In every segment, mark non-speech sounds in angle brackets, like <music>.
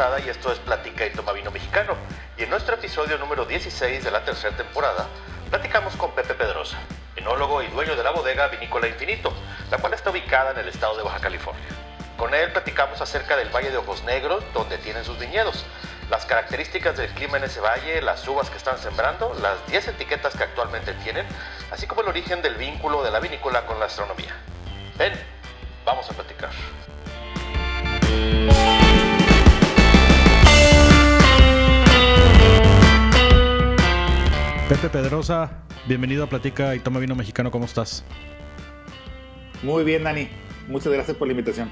Y esto es Platica y Toma Vino Mexicano. Y en nuestro episodio número 16 de la tercera temporada, platicamos con Pepe Pedrosa, enólogo y dueño de la bodega Vinícola Infinito, la cual está ubicada en el estado de Baja California. Con él platicamos acerca del Valle de Ojos Negros, donde tienen sus viñedos, las características del clima en ese valle, las uvas que están sembrando, las 10 etiquetas que actualmente tienen, así como el origen del vínculo de la vinícola con la astronomía. Ven, vamos a platicar. Pepe Pedrosa, bienvenido a Platica y Toma Vino Mexicano, ¿cómo estás? Muy bien, Dani. Muchas gracias por la invitación.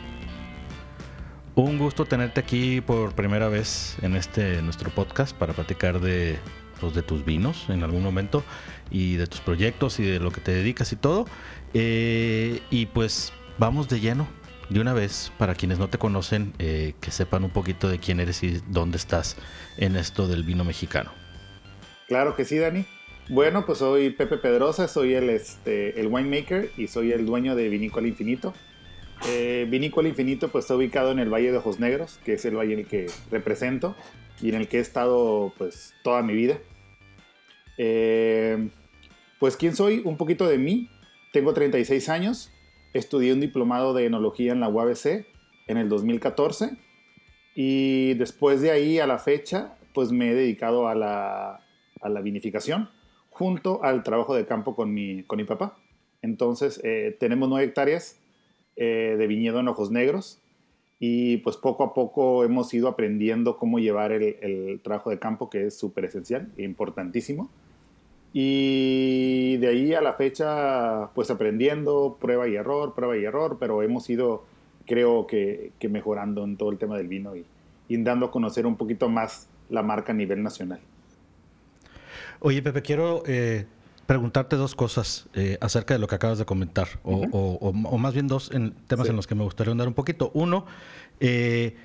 Un gusto tenerte aquí por primera vez en este nuestro podcast para platicar de, pues, de tus vinos en algún momento y de tus proyectos y de lo que te dedicas y todo. Eh, y pues vamos de lleno de una vez para quienes no te conocen, eh, que sepan un poquito de quién eres y dónde estás en esto del vino mexicano. Claro que sí, Dani. Bueno, pues soy Pepe Pedrosa, soy el, este, el winemaker y soy el dueño de Vinícola Infinito. Eh, Vinícola Infinito pues está ubicado en el Valle de Ojos Negros, que es el valle en el que represento y en el que he estado pues toda mi vida. Eh, pues quién soy, un poquito de mí. Tengo 36 años, estudié un diplomado de enología en la UABC en el 2014 y después de ahí a la fecha pues me he dedicado a la a la vinificación junto al trabajo de campo con mi, con mi papá. Entonces, eh, tenemos nueve hectáreas eh, de viñedo en ojos negros y pues poco a poco hemos ido aprendiendo cómo llevar el, trabajo de campo que es súper esencial e importantísimo. Y de ahí a la fecha, pues aprendiendo, prueba y error, prueba y error, pero hemos ido, creo que, mejorando en todo el tema del vino y dando a conocer un poquito más la marca a nivel nacional. Oye, Pepe, quiero eh, preguntarte dos cosas eh, acerca de lo que acabas de comentar, o, uh -huh. o, o, más bien dos en temas sí. en los que me gustaría andar un poquito. Uno, eh,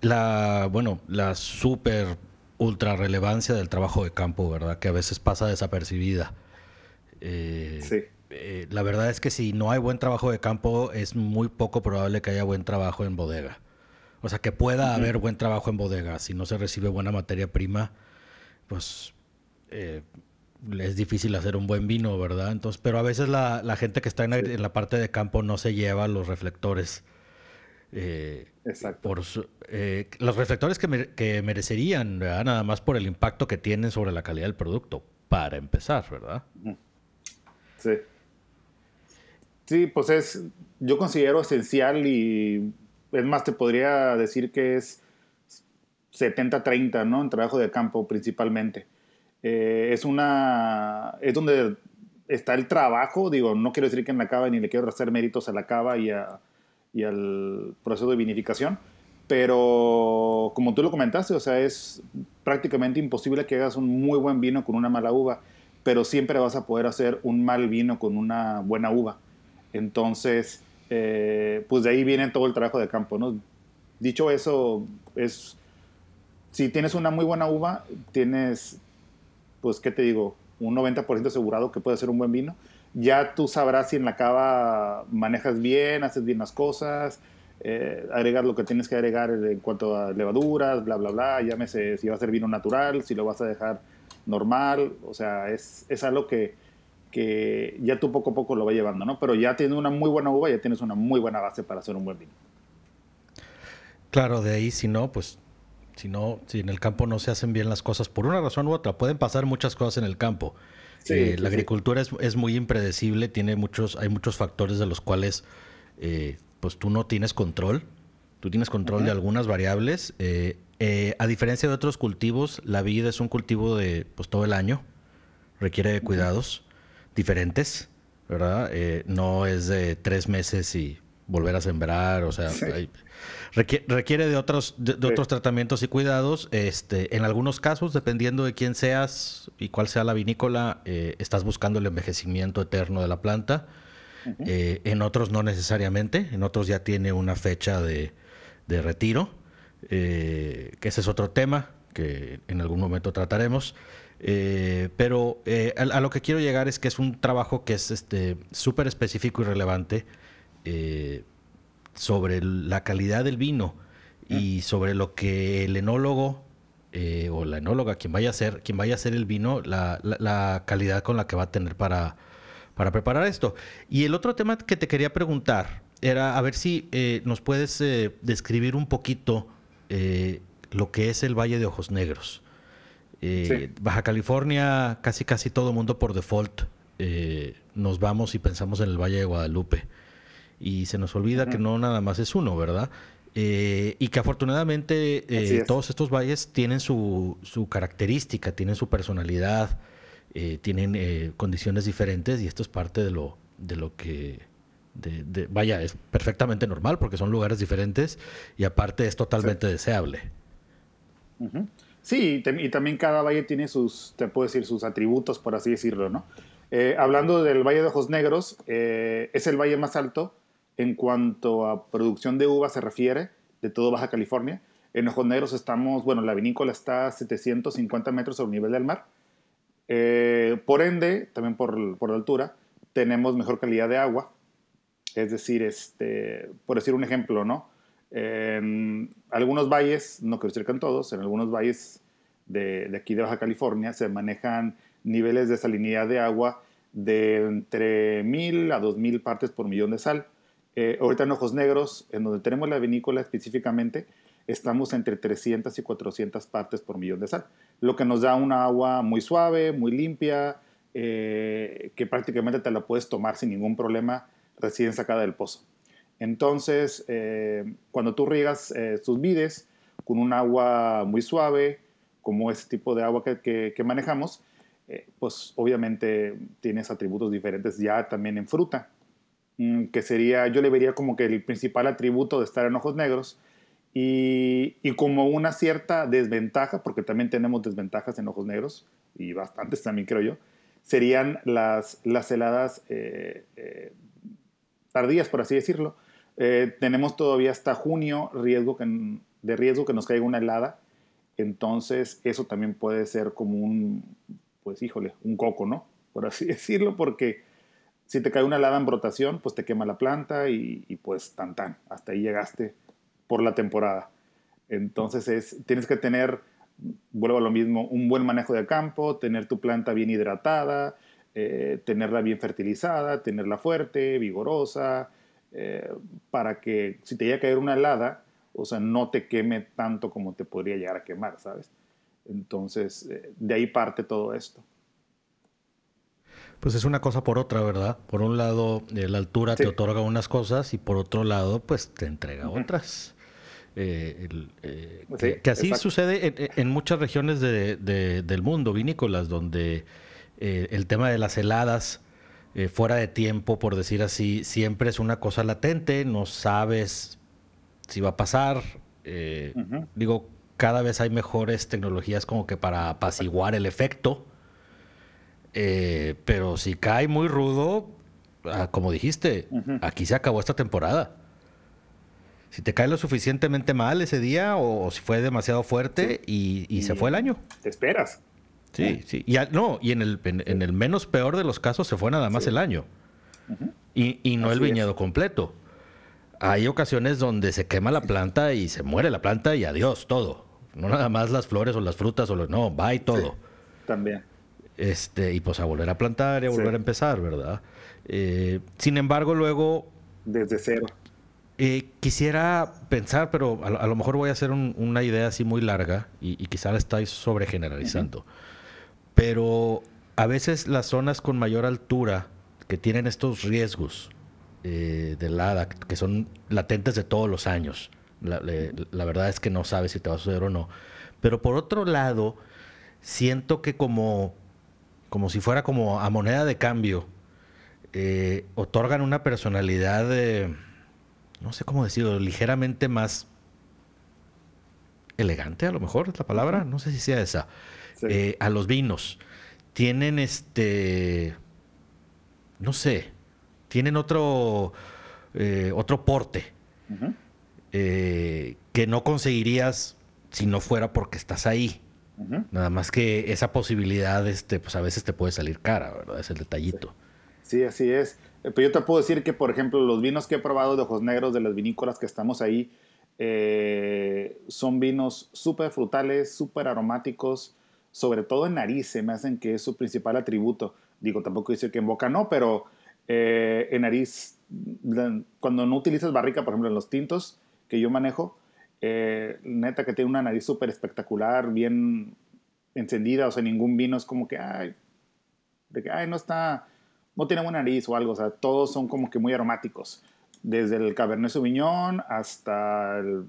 la, bueno, la súper ultra relevancia del trabajo de campo, ¿verdad? Que a veces pasa desapercibida. sí. la verdad es que si no hay buen trabajo de campo, es muy poco probable que haya buen trabajo en bodega. O sea, que pueda uh -huh. haber buen trabajo en bodega. Si no se recibe buena materia prima, pues eh, es difícil hacer un buen vino, ¿verdad? Entonces, pero a veces la, la gente que está en, la parte de campo no se lleva los reflectores. Eh, Exacto. Por su, eh, los reflectores que, me, que merecerían, ¿verdad? Nada más por el impacto que tienen sobre la calidad del producto, para empezar, ¿verdad? Sí. Sí, pues es, yo considero esencial y es más, te podría decir que es 70-30, ¿no? En trabajo de campo principalmente. Eh, es una. Es donde está el trabajo. Digo, no quiero decir que en la cava ni le quiero hacer méritos a la cava y, a, y al proceso de vinificación. Pero como tú lo comentaste, o sea, es prácticamente imposible que hagas un muy buen vino con una mala uva, pero siempre vas a poder hacer un mal vino con una buena uva. Entonces, eh, pues de ahí viene todo el trabajo de campo, ¿no? Dicho eso, es si tienes una muy buena uva, tienes pues, ¿qué te digo? Un 90% asegurado que puede ser un buen vino. Ya tú sabrás si en la cava manejas bien, haces bien las cosas, eh, agregar lo que tienes que agregar en cuanto a levaduras, bla, bla, bla. Llámese si va a ser vino natural, si lo vas a dejar normal. O sea, es, es algo que, que ya tú poco a poco lo vas llevando, ¿no? Pero ya tienes una muy buena uva, ya tienes una muy buena base para hacer un buen vino. Claro, de ahí si no, pues si no, si en el campo no se hacen bien las cosas por una razón u otra, pueden pasar muchas cosas en el campo. Sí, eh, sí, la agricultura es, es, muy impredecible, tiene muchos, hay muchos factores de los cuales eh, pues tú no tienes control. Tú tienes control uh -huh. de algunas variables. Eh, a diferencia de otros cultivos, la vid es un cultivo de pues todo el año. Requiere de cuidados uh -huh. diferentes, ¿verdad? no es de tres meses y volver a sembrar, o sea, sí. hay, requiere, requiere, de otros de, de sí. otros tratamientos y cuidados. Este, en algunos casos, dependiendo de quién seas y cuál sea la vinícola, eh, estás buscando el envejecimiento eterno de la planta. Uh -huh. eh, en otros no necesariamente, en otros ya tiene una fecha de, de retiro, eh, que ese es otro tema que en algún momento trataremos. Eh, pero a, a, lo que quiero llegar es que es un trabajo que es este súper específico y relevante eh, sobre la calidad del vino. y sobre lo que el enólogo eh, o la enóloga, quien vaya a ser, quien vaya a hacer el vino, la, calidad con la que va a tener para, para preparar esto. Y el otro tema que te quería preguntar era a ver si eh, nos puedes eh, describir un poquito lo que es el Valle de Ojos Negros. Baja California, casi casi todo mundo por default nos vamos y pensamos en el Valle de Guadalupe. Y se nos olvida que no nada más es uno, ¿verdad? Eh, y que afortunadamente eh, todos estos valles tienen su, su, característica, tienen su personalidad, eh, tienen condiciones diferentes y esto es parte de lo, de lo que, de, vaya, es perfectamente normal porque son lugares diferentes y aparte es totalmente deseable. Sí, y también cada valle tiene sus, te puedo decir, sus atributos, por así decirlo, ¿no? hablando del Valle de Ojos Negros, es el valle más alto en cuanto a producción de uva se refiere, de todo Baja California. En Ojos Negros estamos, bueno, la vinícola está a 750 metros sobre el nivel del mar. Eh, por ende, también por, por, la altura, tenemos mejor calidad de agua. Es decir, este, por decir un ejemplo, ¿no? En algunos valles, no quiero decir que en todos, en algunos valles de, de aquí de Baja California se manejan niveles de salinidad de agua de entre 1000 a 2000 partes por millón de sal. Eh, ahorita en Ojos Negros, en donde tenemos la vinícola específicamente, estamos entre 300 y 400 partes por millón de sal, lo que nos da una agua muy suave, muy limpia, eh, que prácticamente te la puedes tomar sin ningún problema recién sacada del pozo. Entonces, eh, cuando tú riegas tus vides con un agua muy suave, como ese tipo de agua que, que manejamos, pues obviamente tienes atributos diferentes ya también en fruta. Mm, que sería, yo le vería como que el principal atributo de estar en ojos negros y, y, como una cierta desventaja, porque también tenemos desventajas en ojos negros, y bastantes también creo yo, serían las, las heladas eh, eh, tardías, por así decirlo. Eh, tenemos todavía hasta junio riesgo que, de riesgo que nos caiga una helada, entonces eso también puede ser como un, pues híjole, un coco, ¿no? Por así <laughs> decirlo, porque si te cae una helada en brotación, pues te quema la planta y, pues tan tan, hasta ahí llegaste por la temporada. Entonces es, tienes que tener, vuelvo a lo mismo, un buen manejo de campo, tener tu planta bien hidratada, eh, tenerla bien fertilizada, tenerla fuerte, vigorosa, eh, para que si te llega a caer una helada, o sea, no te queme tanto como te podría llegar a quemar, ¿sabes? Entonces, eh, de ahí parte todo esto. Pues es una cosa por otra, ¿verdad? Por un lado, eh, la altura te otorga unas cosas y por otro lado, pues te entrega otras. Eh, eh, que, así sucede en, muchas regiones del mundo vinícolas, donde el tema de las heladas fuera de tiempo, por decir así, siempre es una cosa latente, no sabes si va a pasar. Digo, cada vez hay mejores tecnologías como que para apaciguar el efecto. Eh, pero si cae muy rudo, ah, como dijiste, aquí se acabó esta temporada. Si te cae lo suficientemente mal ese día o, si fue demasiado fuerte y, se fue el año. Te esperas. Sí, sí. Y, no, y en el, en, el menos peor de los casos se fue nada más el año. y, no el viñedo completo. Hay ocasiones donde se quema la planta y se muere la planta y adiós, todo. No nada más las flores o las frutas o lo, no, va y todo. también. Este, y pues a volver a plantar y a volver a empezar, ¿verdad? Eh, sin embargo, luego... Desde cero. Eh, quisiera pensar, pero a, lo mejor voy a hacer una idea así muy larga y, quizá la estáis sobregeneralizando. Pero a veces las zonas con mayor altura que tienen estos riesgos eh, de helada, que son latentes de todos los años, la, la, verdad es que no sabes si te va a suceder o no. Pero por otro lado, siento que como como si fuera como a moneda de cambio, eh, otorgan una personalidad, no sé cómo decirlo, ligeramente más elegante, a lo mejor es la palabra, no sé si sea esa, eh, a los vinos. Tienen este, no sé, tienen otro, eh, otro porte que no conseguirías si no fuera porque estás ahí. Nada más que esa posibilidad, este, pues a veces te puede salir cara, ¿verdad? Es el detallito. Sí, así es. Eh, pero yo te puedo decir que, por ejemplo, los vinos que he probado de ojos negros de las vinícolas que estamos ahí, eh, son vinos súper frutales, súper aromáticos, sobre todo en nariz, se me hacen que es su principal atributo. Digo, tampoco dice que en boca no, pero eh, en nariz, cuando no utilizas barrica, por ejemplo, en los tintos que yo manejo, eh, neta que tiene una nariz súper espectacular, bien encendida, o sea, ningún vino es como que, ay, de que, ay, no está, no tiene buena nariz o algo, o sea, todos son como que muy aromáticos, desde el Cabernet Sauvignon hasta el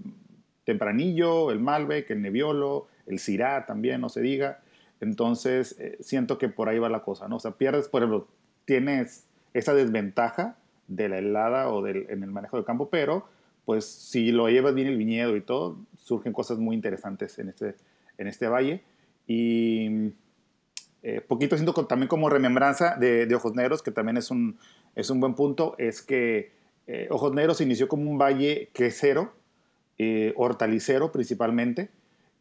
Tempranillo, el Malbec, el Nebbiolo, el Syrah también, no se diga, entonces eh, siento que por ahí va la cosa, ¿no? O sea, pierdes, por ejemplo, tienes esa desventaja de la helada o del, en el manejo del campo, pero pues si lo llevas bien el viñedo y todo, surgen cosas muy interesantes en este, en este valle. Y eh, poquito siento también como remembranza de, Ojos Negros, que también es un, es un buen punto, es que eh, Ojos Negros inició como un valle quesero, eh, hortalicero principalmente,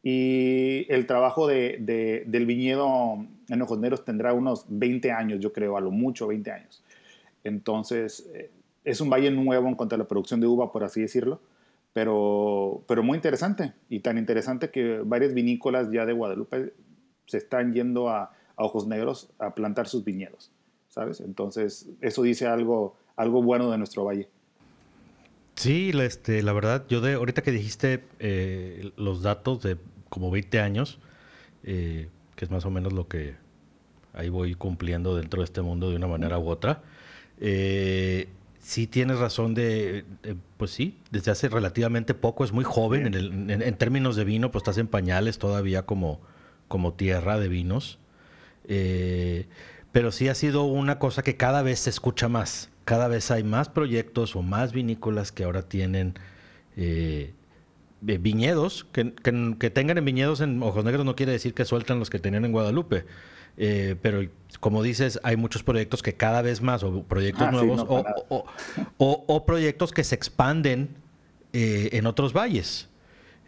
y el trabajo de, del viñedo en Ojos Negros tendrá unos 20 años, yo creo, a lo mucho 20 años. Entonces, es un valle nuevo en cuanto a la producción de uva, por así decirlo, pero, pero muy interesante. Y tan interesante que varias vinícolas ya de Guadalupe se están yendo a, Ojos Negros a plantar sus viñedos, ¿sabes? Entonces, eso dice algo, algo bueno de nuestro valle. Sí, este, la verdad, yo de ahorita que dijiste eh, los datos de como 20 años, eh, que es más o menos lo que ahí voy cumpliendo dentro de este mundo de una manera u otra, eh, sí tienes razón de, pues sí, desde hace relativamente poco, es muy joven en, términos de vino, pues estás en pañales todavía como, como tierra de vinos. Eh, pero sí ha sido una cosa que cada vez se escucha más. Cada vez hay más proyectos o más vinícolas que ahora tienen eh, viñedos. Que, que, tengan en viñedos en Ojos Negros no quiere decir que sueltan los que tenían en Guadalupe. Eh, pero como dices, hay muchos proyectos que cada vez más, o proyectos ah, nuevos, o, proyectos que se expanden eh, en otros valles.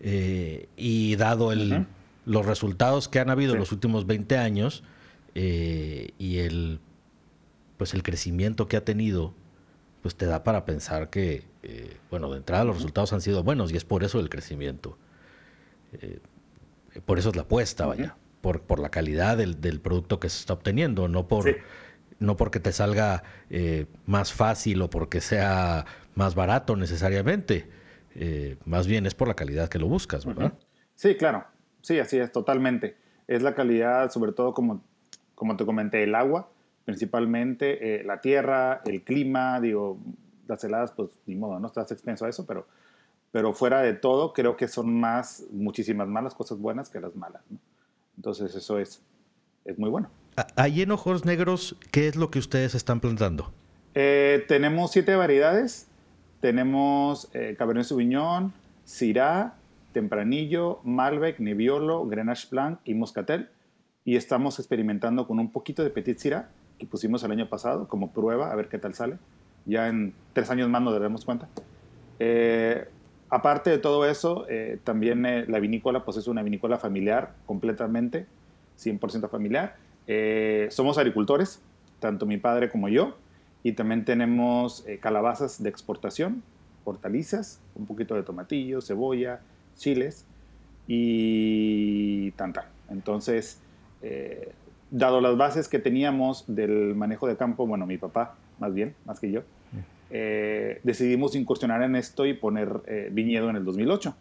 Eh, y dado el, los resultados que han habido en los últimos 20 años y el, pues el crecimiento que ha tenido, pues te da para pensar que, bueno, de entrada los resultados han sido buenos y es por eso el crecimiento. por eso es la apuesta, vaya por, la calidad del, producto que se está obteniendo, no por no porque te salga eh, más fácil o porque sea más barato necesariamente. Eh, más bien es por la calidad que lo buscas, ¿verdad? Sí, claro. Sí, así es, totalmente. Es la calidad, sobre todo como, como te comenté, el agua, principalmente, eh, la tierra, el clima, digo, las heladas, pues ni modo, no estás expenso a eso, pero, pero fuera de todo, creo que son más, muchísimas más las cosas buenas que las malas. ¿no? Entonces eso es, es muy bueno. Ahí en Ojos Negros, ¿qué es lo que ustedes están plantando? Eh, tenemos siete variedades. Tenemos eh, Cabernet Sauvignon, Syrah, Tempranillo, Malbec, Nebbiolo, Grenache Blanc y Moscatel. Y estamos experimentando con un poquito de Petit Syrah que pusimos el año pasado como prueba, a ver qué tal sale. Ya en tres años más nos daremos cuenta. Eh, Aparte de todo eso, eh, también eh, la vinícola pues es una vinícola familiar completamente, 100% familiar. Eh, somos agricultores, tanto mi padre como yo, y también tenemos calabazas de exportación, hortalizas, un poquito de tomatillo, cebolla, chiles y tanta. Entonces, dado las bases que teníamos del manejo de campo, bueno, mi papá más bien, más que yo, eh, decidimos incursionar en esto y poner eh, viñedo en el 2008.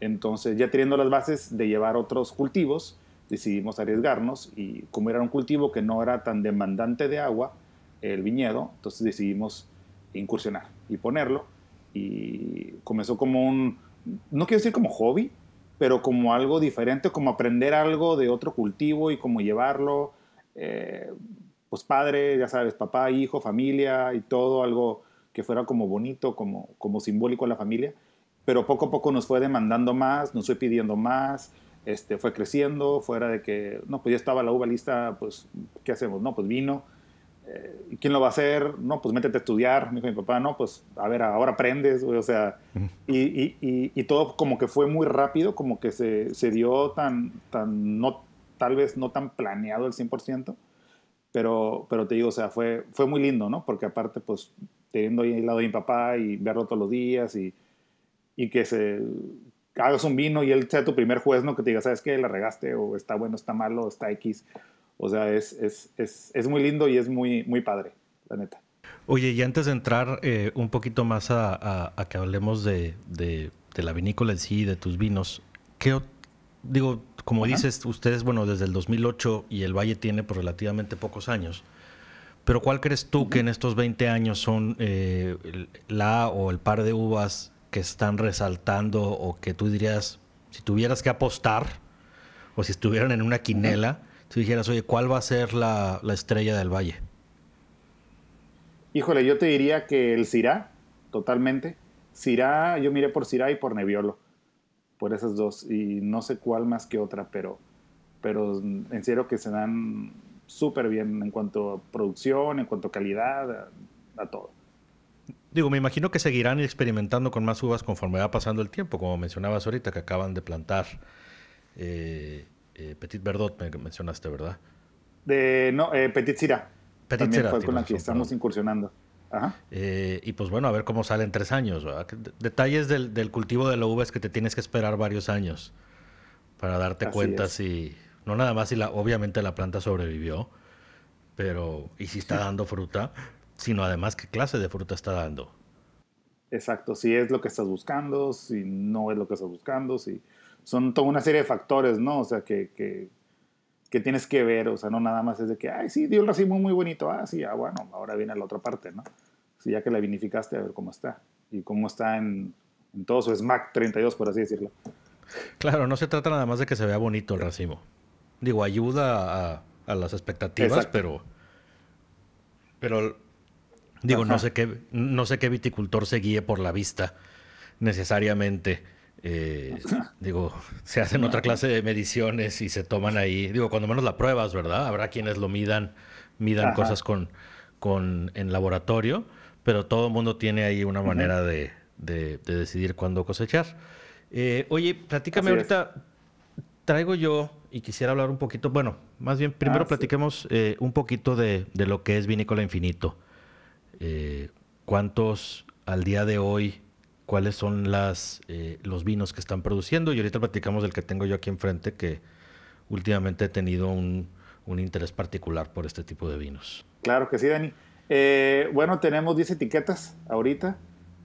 Entonces, ya teniendo las bases de llevar otros cultivos, decidimos arriesgarnos y como era un cultivo que no era tan demandante de agua, el viñedo, entonces decidimos incursionar y ponerlo. Y comenzó como un, no quiero decir como hobby, pero como algo diferente, como aprender algo de otro cultivo y cómo llevarlo. Eh, pues padre, ya sabes, papá, hijo, familia y todo, algo que fuera como bonito, como, como simbólico a la familia. Pero poco a poco nos fue demandando más, nos fue pidiendo más, este, fue creciendo, fuera de que, no, pues ya estaba la uva lista, pues, ¿qué hacemos? No, pues vino. Eh, ¿Y quién lo va a hacer? No, pues métete a estudiar. Me dijo mi papá, no, pues a ver, ahora aprendes, o sea, <laughs> y, y, y, y, todo como que fue muy rápido, como que se, se dio tan, tan, no, tal vez no tan planeado el 100%, pero, pero te digo, o sea, fue, fue muy lindo, ¿no? Porque aparte, pues, teniendo ahí al lado de mi papá y verlo todos los días y, y que, se, hagas un vino y él sea tu primer juez, ¿no? Que te diga, ¿sabes qué? La regaste, o está bueno, está malo, está X. O sea, es, es, es, es muy lindo y es muy, muy padre, la neta. Oye, y antes de entrar eh, un poquito más a, a, que hablemos de, de, de, la vinícola en sí, de tus vinos, ¿qué, digo, como dices, ustedes, bueno, desde el 2008 y el Valle tiene por pues, relativamente pocos años, pero ¿cuál crees tú que en estos 20 años son eh, la o el par de uvas que están resaltando o que tú dirías, si tuvieras que apostar o si estuvieran en una quinela, tú dijeras, oye, ¿cuál va a ser la, estrella del valle? Híjole, yo te diría que el Syrah, totalmente. Syrah, yo miré por Syrah y por Nebbiolo, por esas dos, y no sé cuál más que otra, pero, pero en serio que se dan súper bien en cuanto a producción, en cuanto a calidad, a, todo. Digo, me imagino que seguirán experimentando con más uvas conforme va pasando el tiempo, como mencionabas ahorita, que acaban de plantar eh, eh, Petit Verdot, me mencionaste, ¿verdad? De, no, eh, Petit Syrah. Petit También fue con la que estamos incursionando. Ajá. y pues bueno, a ver cómo sale en tres años. Detalles del, del, cultivo de la uva es que te tienes que esperar varios años para darte cuenta si, no nada más si la, obviamente la planta sobrevivió, pero y si está dando fruta, sino además qué clase de fruta está dando. Exacto, si es lo que estás buscando, si no es lo que estás buscando, si son toda una serie de factores, ¿no? O sea, que, que, tienes que ver, o sea, no nada más es de que, ay, sí, dio el racimo muy bonito, ah, sí, ah, bueno, ahora viene la otra parte, ¿no? Si ya que la vinificaste, a ver cómo está, y cómo está en, en todo su SMAC 32, por así decirlo. Claro, no se trata nada más de que se vea bonito el racimo. Digo, ayuda a, las expectativas, pero. Pero. Digo, no sé qué, no sé qué viticultor se guíe por la vista necesariamente. Eh, <laughs> digo, se hacen otra clase de mediciones y se toman ahí, digo, cuando menos la pruebas, ¿verdad? Habrá quienes lo midan, midan cosas con, con en laboratorio, pero todo el mundo tiene ahí una manera de, de, decidir cuándo cosechar. Eh, oye, platícame ahorita, traigo yo y quisiera hablar un poquito, bueno, más bien primero ah, platiquemos eh, un poquito de, lo que es Vinícola Infinito. Eh, ¿Cuántos al día de hoy, cuáles son las, eh, los vinos que están produciendo? Y ahorita platicamos del que tengo yo aquí enfrente, que últimamente he tenido un, interés particular por este tipo de vinos. Claro que sí, Dani. Bueno, tenemos 10 etiquetas ahorita.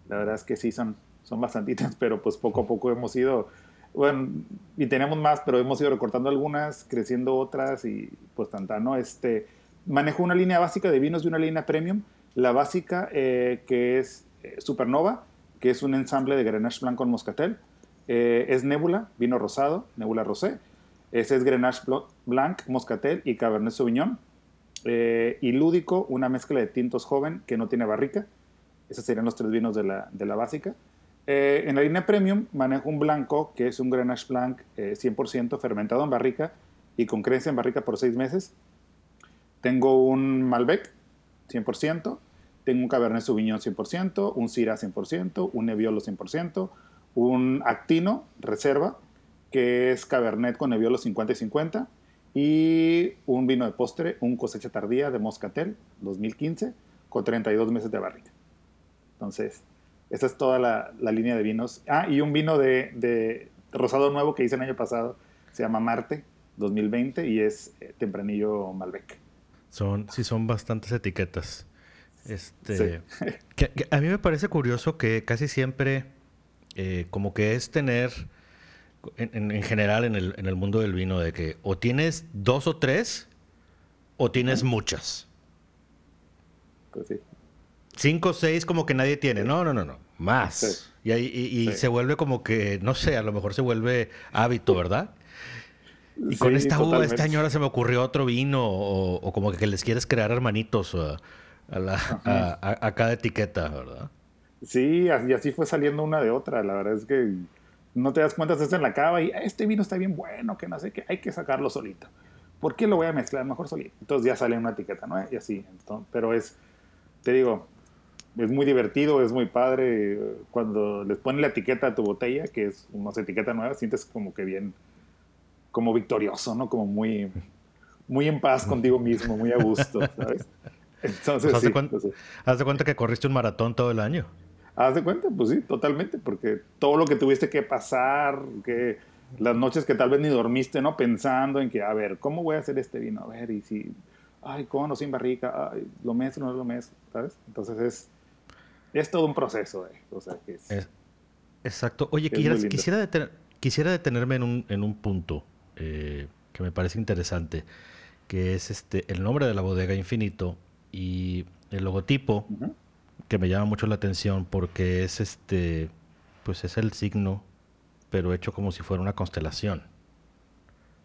La verdad es que sí, son, son bastantitas, <laughs> pero pues poco a poco hemos ido bueno, y tenemos más, pero hemos ido recortando algunas, creciendo otras y pues tanta, ¿no? Este, manejo una línea básica de vinos y una línea premium. La básica, eh, que es eh, Supernova, que es un ensamble de Grenache Blanc con Moscatel. Eh, es Nebula, vino rosado, Nebula Rosé. Ese es Grenache Blanc, Moscatel y Cabernet Sauvignon. Y Lúdico, una mezcla de tintos joven que no tiene barrica. Esos serían los tres vinos de la, de la básica. Eh, en la línea premium manejo un blanco que es un Grenache Blanc 100% eh, fermentado en barrica y con creencia en barrica por seis meses. Tengo un Malbec 100%, tengo un Cabernet Sauvignon 100%, un Syrah 100%, un Nebbiolo 100%, un Actino Reserva que es Cabernet con Nebbiolo 50 y 50 y un vino de postre, un cosecha tardía de Moscatel 2015 con 32 meses de barrica. Entonces, esta es toda la, línea de vinos. Ah, y un vino de, rosado nuevo que hice el año pasado. Se llama Marte 2020 y es eh, Tempranillo Malbec. Son, sí, son bastantes etiquetas. Este, a mí me parece curioso que casi siempre, eh, como que es tener, en, general en el, en el, mundo del vino, de que o tienes dos o tres o tienes muchas. Pues sí. Cinco o seis como que nadie tiene. No, no, no, no. Más. Y, y, se vuelve como que, no sé, a lo mejor se vuelve hábito, ¿verdad? Y con esta uva, este año ahora se me ocurrió otro vino, o, como que les quieres crear hermanitos a, a, cada etiqueta, ¿verdad? Sí, y así fue saliendo una de otra. La verdad es que no te das cuenta, estás en la cava y este vino está bien bueno, que no sé qué, hay que sacarlo solito. ¿Por qué lo voy a mezclar mejor solito? Entonces ya sale una etiqueta, ¿no? Y así. pero es, te digo, es muy divertido, es muy padre. Cuando les ponen la etiqueta a tu botella, que es una etiqueta nueva, sientes como que bien, como victorioso, ¿no? Como muy, muy en paz contigo mismo, muy a gusto, ¿sabes? Entonces, pues, ¿haz, de cuenta, que corriste un maratón todo el año? Haz de cuenta, pues sí, totalmente, porque todo lo que tuviste que pasar, que las noches que tal vez ni dormiste, ¿no? Pensando en que, a ver, ¿cómo voy a hacer este vino? A ver, y si, ay, no sin barrica, ay, lo mes no es lo mes, ¿sabes? Entonces es, es todo un proceso, eh. O sea, que es, Exacto. Oye, quisiera, quisiera detenerme en un, en un punto eh, que me parece interesante, que es este el nombre de la bodega Infinito y el logotipo que me llama mucho la atención porque es este, pues es el signo, pero hecho como si fuera una constelación.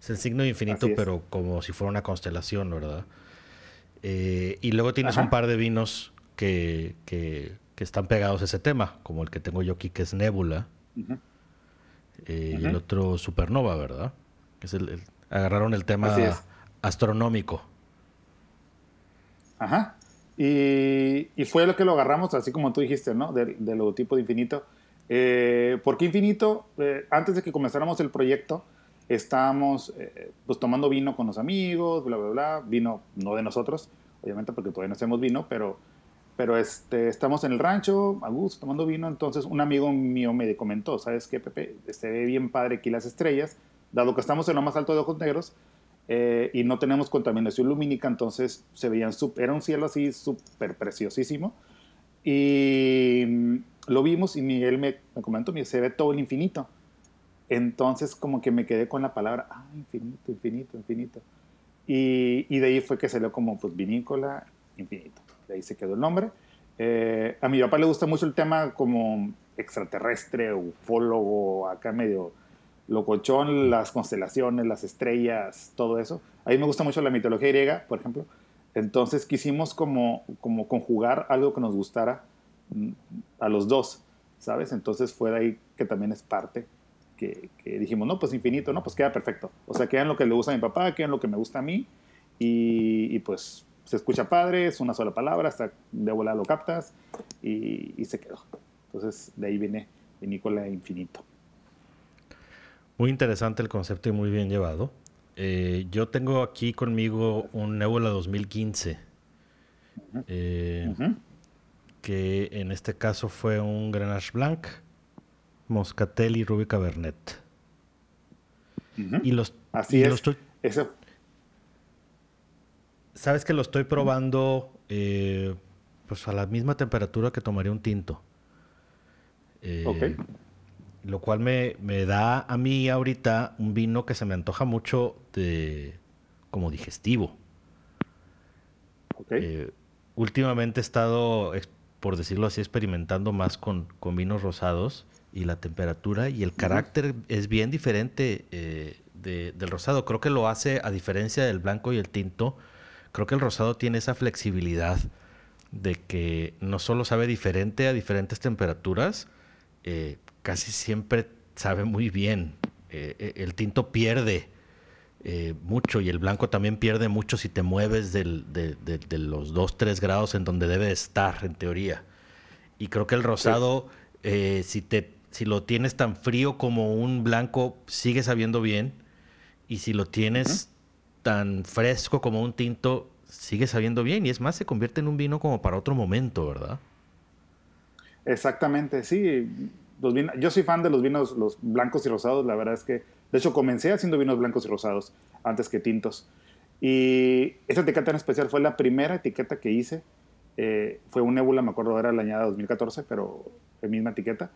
Es el signo infinito, pero como si fuera una constelación, ¿verdad? Eh, y luego tienes un par de vinos que, que, están pegados a ese tema, como el que tengo yo aquí, que es Nebula, eh, y el otro Supernova, ¿verdad? es el, agarraron el tema astronómico. Ajá. Y, fue lo que lo agarramos, así como tú dijiste, ¿no? Del, logotipo de Infinito. Eh, ¿Por qué Infinito? Eh, antes de que comenzáramos el proyecto, estábamos eh, pues tomando vino con los amigos, bla, bla, bla. Vino no de nosotros, obviamente, porque todavía no hacemos vino, pero, pero este, estamos en el rancho, a gusto, tomando vino. Entonces, un amigo mío me comentó, ¿sabes qué, Pepe? Se ve bien padre aquí las estrellas, dado que estamos en lo más alto de Ojos Negros eh, y no tenemos contaminación lumínica, entonces se veían, era un cielo así súper preciosísimo. Y mm, lo vimos y Miguel me, me comentó, se ve todo el infinito. Entonces como que me quedé con la palabra, ah, infinito, infinito, infinito. Y, y de ahí fue que salió como pues vinícola infinito. De ahí se quedó el nombre. Eh, a mi papá le gusta mucho el tema como extraterrestre, ufólogo, acá medio locochón, las constelaciones, las estrellas, todo eso. A mí me gusta mucho la mitología griega, por ejemplo. Entonces quisimos como, como conjugar algo que nos gustara mm, a los dos, ¿sabes? Entonces fue de ahí que también es parte que, dijimos, no, pues infinito, no, pues queda perfecto. O sea, queda en lo que le gusta a mi papá, queda en lo que me gusta a mí y, pues se escucha padre, es una sola palabra, hasta de volada lo captas y, y se quedó. Entonces de ahí viene Vinícola Infinito. Muy interesante el concepto y muy bien llevado. Eh, yo tengo aquí conmigo un Nebula 2015. Eh, que en este caso fue un Grenache Blanc, Moscatel y Ruby Cabernet. Y los. Así es. Sabes que lo estoy probando eh, pues a la misma temperatura que tomaría un tinto. ok lo cual me, da a mí ahorita un vino que se me antoja mucho de como digestivo. Eh, últimamente he estado, por decirlo así, experimentando más con, vinos rosados y la temperatura y el carácter es bien diferente eh, del rosado. Creo que lo hace, a diferencia del blanco y el tinto, creo que el rosado tiene esa flexibilidad de que no solo sabe diferente a diferentes temperaturas, eh, casi siempre sabe muy bien. Eh, eh, el tinto pierde eh, mucho y el blanco también pierde mucho si te mueves de, los 2, 3 grados en donde debe estar, en teoría. Y creo que el rosado, si, te, si lo tienes tan frío como un blanco, sigue sabiendo bien. Y si lo tienes tan fresco como un tinto, sigue sabiendo bien. Y es más, se convierte en un vino como para otro momento, ¿verdad? Exactamente, sí yo soy fan de los vinos los blancos y rosados, la verdad es que, de hecho, comencé haciendo vinos blancos y rosados antes que tintos. Y esta etiqueta en especial fue la primera etiqueta que hice. Eh, fue un Nebula, me acuerdo, era la añada 2014, pero la misma etiqueta.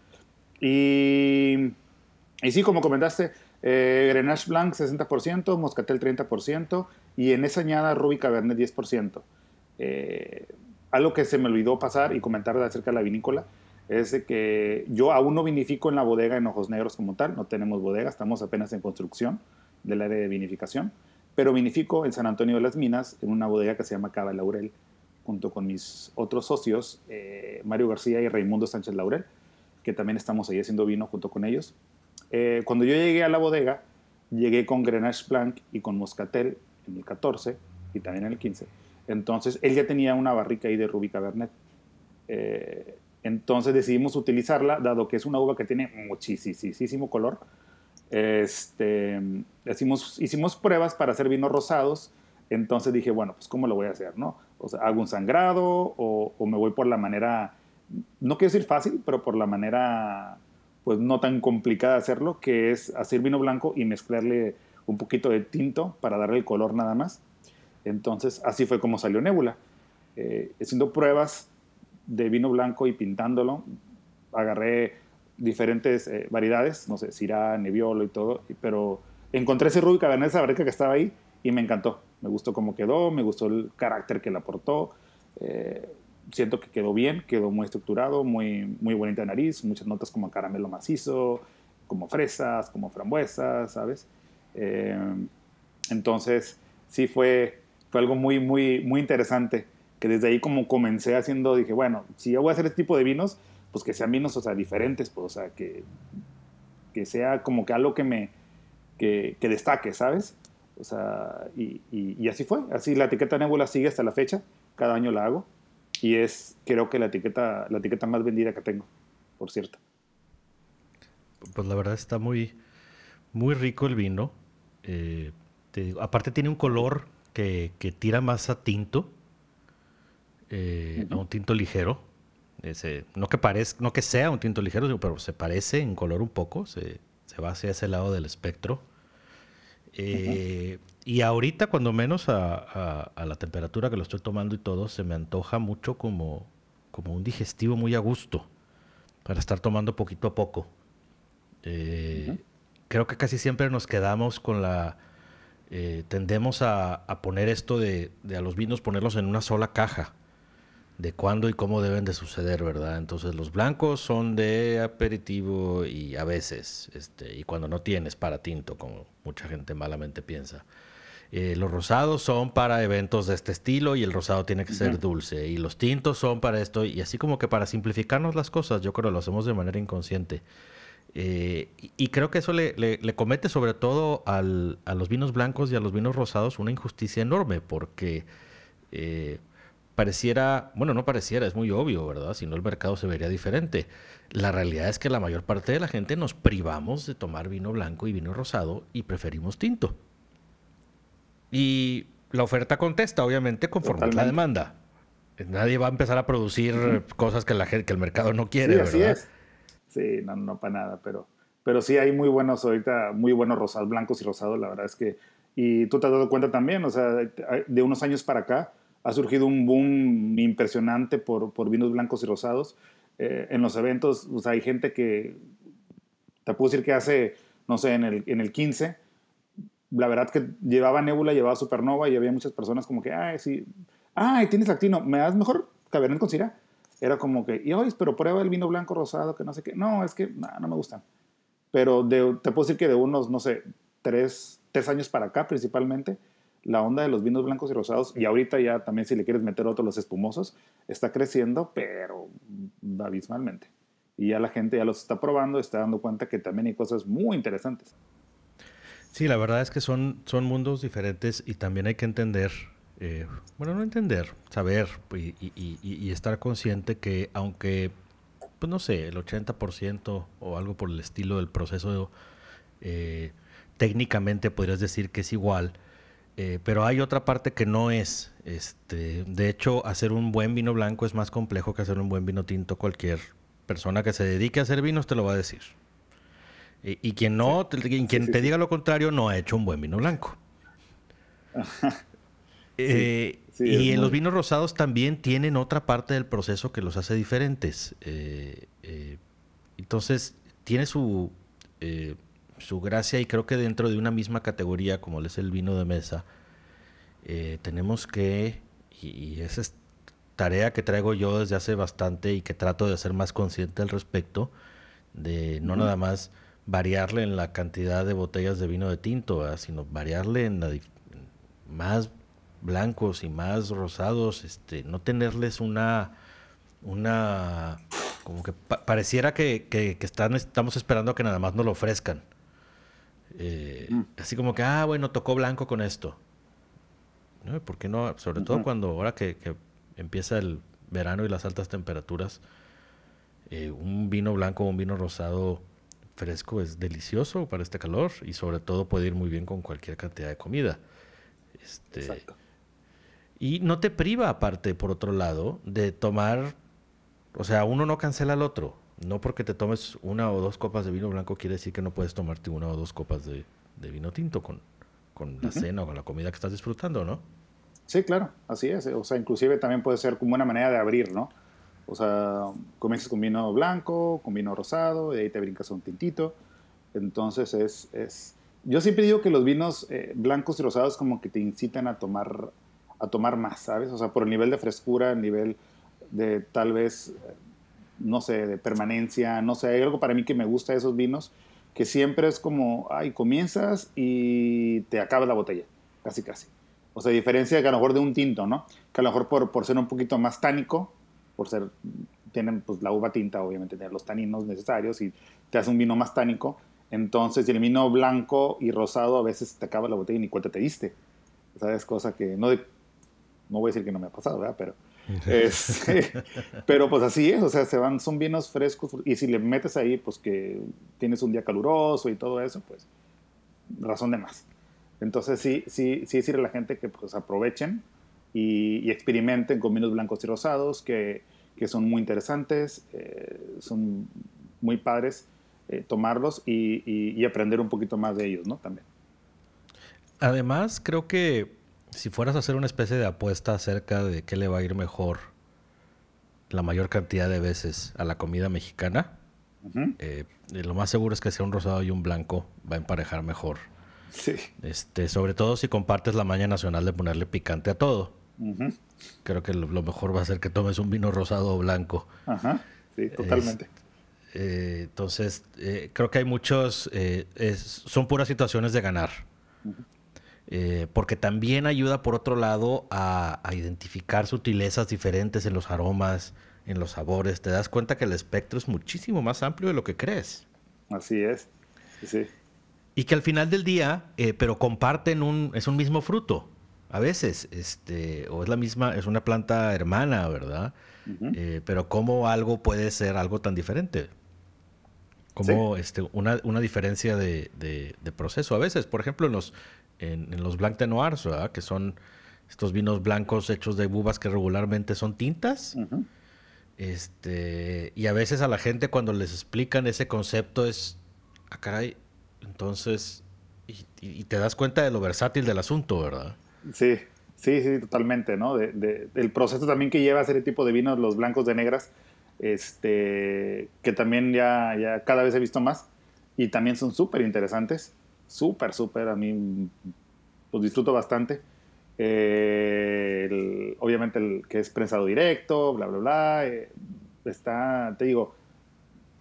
Y, y sí, como comentaste, eh, Grenache Blanc 60%, Moscatel 30%, y en esa añada Ruby Cabernet 10%. Eh, algo que se me olvidó pasar y comentar acerca de la vinícola es de que yo aún no vinifico en la bodega en Ojos Negros como tal, no tenemos bodega, estamos apenas en construcción del área de vinificación, pero vinifico en San Antonio de las Minas en una bodega que se llama Cava Laurel, junto con mis otros socios, eh, Mario García y Raimundo Sánchez Laurel, que también estamos ahí haciendo vino junto con ellos. Eh, cuando yo llegué a la bodega, llegué con Grenache Blanc y con Moscatel en el 14 y también en el 15. Entonces, él ya tenía una barrica ahí de Rubí Cabernet. Eh, entonces decidimos utilizarla, dado que es una uva que tiene muchísimo color. Este, hicimos, hicimos pruebas para hacer vinos rosados. Entonces dije, bueno, pues ¿cómo lo voy a hacer? ¿no? O sea, hago un sangrado o, me voy por la manera no quiero decir fácil, pero por la manera pues no tan complicada de hacerlo, que es hacer vino blanco y mezclarle un poquito de tinto para darle el color nada más. Entonces así fue como salió Nebula. Eh, haciendo pruebas de vino blanco y pintándolo, agarré diferentes eh, variedades, no sé, Syrah, Nebbiolo y todo, pero encontré ese Rubio Cabernet Sauvignon que estaba ahí y me encantó. Me gustó cómo quedó, me gustó el carácter que le aportó. Eh, siento que quedó bien, quedó muy estructurado, muy, muy bonita de nariz, muchas notas como caramelo macizo, como fresas, como frambuesas, ¿sabes? Eh, entonces, sí fue, fue algo muy, muy, muy interesante, que desde ahí como comencé haciendo, dije, bueno, si yo voy a hacer este tipo de vinos, pues que sean vinos, o sea, diferentes, pues, o sea, que, que sea como que algo que me, que, que destaque, ¿sabes? O sea, y, así fue, así la etiqueta Nebula sigue hasta la fecha, cada año la hago, y es creo que la etiqueta, la etiqueta más vendida que tengo, por cierto. Pues la verdad está muy, muy rico el vino. Eh, aparte tiene un color que, que, tira más a tinto, eh, a un tinto ligero. Ese, no, que no que sea un tinto ligero, pero se parece en color un poco, se, se va hacia ese lado del espectro. Eh, y ahorita, cuando menos a, la temperatura que lo estoy tomando y todo, se me antoja mucho como, como un digestivo muy a gusto para estar tomando poquito a poco. Eh, creo que casi siempre nos quedamos con la... Eh, tendemos a, poner esto de, de, a los vinos, ponerlos en una sola caja de cuándo y cómo deben de suceder, ¿verdad? Entonces los blancos son de aperitivo y a veces, este, y cuando no tienes para tinto, como mucha gente malamente piensa. Eh, los rosados son para eventos de este estilo y el rosado tiene que ser dulce. Y los tintos son para esto. Y así como que para simplificarnos las cosas, yo creo que lo hacemos de manera inconsciente. Eh, y, creo que eso le, le, comete sobre todo al, a los vinos blancos y a los vinos rosados una injusticia enorme porque eh, pareciera, bueno, no pareciera, es muy obvio, ¿verdad? Si no el mercado se vería diferente. La realidad es que la mayor parte de la gente nos privamos de tomar vino blanco y vino rosado y preferimos tinto. Y la oferta contesta, obviamente, conforme la demanda. Nadie va a empezar a producir cosas que, la que el mercado no quiere, sí, ¿verdad? Es. Sí, no, no para nada, pero, pero sí hay muy buenos ahorita, muy buenos rosados, blancos y rosados, la verdad es que, y tú te has dado cuenta también, o sea, de unos años para acá ha surgido un boom impresionante por, por vinos blancos y rosados. Eh, en los eventos, o sea, hay gente que, te puedo decir que hace, no sé, en el, en el 15, la verdad que llevaba Nebula, llevaba Supernova y había muchas personas como que, ay, sí, ay, tienes lactino, ¿me das mejor Cabernet con Syrah? Era como que, y hoy, pero prueba el vino blanco rosado, que no sé qué. No, es que no me gustan. Pero de, te puedo decir que de unos, no sé, tres, tres años para acá principalmente, la onda de los vinos blancos y rosados, y ahorita ya también si le quieres meter otros los espumosos, está creciendo, pero abismalmente. Y ya la gente ya los está probando, está dando cuenta que también hay cosas muy interesantes. Sí, la verdad es que son, son mundos diferentes y también hay que entender, eh, bueno, no entender, saber y, y, estar consciente que aunque, pues no sé, el 80% o algo por el estilo del proceso, eh, técnicamente podrías decir que es igual, eh, pero hay otra parte que no es. Este, de hecho, hacer un buen vino blanco es más complejo que hacer un buen vino tinto. Cualquier persona que se dedique a hacer vinos te lo va a decir. Y, quien no, quien te diga lo contrario, no ha hecho un buen vino blanco. <laughs> Eh, y en los vinos rosados también tienen otra parte del proceso que los hace diferentes. Eh, eh, entonces, tiene su, su gracia y creo que dentro de una misma categoría, como es el vino de mesa, tenemos que, y, y esa es tarea que traigo yo desde hace bastante y que trato de ser más consciente al respecto, de no nada más variarle en la cantidad de botellas de vino de tinto, sino variarle en la más blancos y más rosados, este, no tenerles una una como que pareciera que, que, están, estamos esperando a que nada más nos lo ofrezcan. Eh, mm. Así como que, ah, bueno, tocó blanco con esto. ¿No? ¿Por qué no? Sobre todo cuando ahora que, que, empieza el verano y las altas temperaturas, eh, un vino blanco o un vino rosado fresco es delicioso para este calor y sobre todo puede ir muy bien con cualquier cantidad de comida. Este, Y no te priva, aparte, por otro lado, de tomar O sea, uno no cancela al otro. No porque te tomes una o dos copas de vino blanco quiere decir que no puedes tomarte una o dos copas de, vino tinto con, con la cena o con la comida que estás disfrutando, ¿no? Sí, claro, así es. O sea, inclusive también puede ser como una manera de abrir, ¿no? O sea, comienzas con vino blanco, con vino rosado, y ahí te brincas un tintito. Entonces es, es... Yo siempre digo que los vinos eh, blancos y rosados como que te incitan a tomar, a tomar más, ¿sabes? O sea, por el nivel de frescura, el nivel de tal vez no sé, de permanencia, no sé, hay algo para mí que me gusta de esos vinos, que siempre es como, ay, comienzas y te acaba la botella, casi casi. O sea, diferencia que a lo mejor de un tinto, ¿no? Que a lo mejor por, por ser un poquito más tánico, por ser, tienen pues la uva tinta, obviamente, tiene los taninos necesarios y te hace un vino más tánico. Entonces, el vino blanco y rosado a veces te acaba la botella y ni cuenta te diste. ¿Sabes? Cosa que no, no voy a decir que no me ha pasado, ¿verdad? Pero este, <laughs> pero pues así es, o sea, se van, son vinos frescos y si le metes ahí, pues que tienes un día caluroso y todo eso, pues razón de más. Entonces sí, sí, sí decirle a la gente que pues aprovechen y, experimenten con vinos blancos y rosados que, que son muy interesantes, eh, son muy padres eh, tomarlos y, y aprender un poquito más de ellos, ¿no? También. Además, creo que si fueras a hacer una especie de apuesta acerca de qué le va a ir mejor la mayor cantidad de veces a la comida mexicana, eh, lo más seguro es que sea un rosado y un blanco va a emparejar mejor. Sí. Este, sobre todo si compartes la maña nacional de ponerle picante a todo. Creo que lo, mejor va a ser que tomes un vino rosado o blanco. Ajá. Sí, totalmente. Eh, entonces, eh, creo que hay muchos, son puras situaciones de ganar. Eh, porque también ayuda por otro lado a, identificar sutilezas diferentes en los aromas, en los sabores. Te das cuenta que el espectro es muchísimo más amplio de lo que crees. Así es. Sí. Y que al final del día, eh, pero comparten un, es un mismo fruto. A veces, este, o es la misma, es una planta hermana, ¿verdad? Eh, pero cómo algo puede ser algo tan diferente. Como este, una, diferencia de, de, proceso. A veces, por ejemplo, en los, en, los Blanc de Noirs, ¿verdad? Que son estos vinos blancos hechos de bubas que regularmente son tintas. Este, y a veces a la gente cuando les explican ese concepto es, ah, caray, entonces, y, te das cuenta de lo versátil del asunto, ¿verdad? Sí, sí, sí, totalmente, ¿no? De, del proceso también que lleva a ese tipo de vinos, los blancos de negras, este, que también ya, ya cada vez he visto más y también son súper interesantes súper, súper, a mí pues disfruto bastante. Eh, obviamente el que es prensado directo, bla, bla, bla. Eh, está, te digo,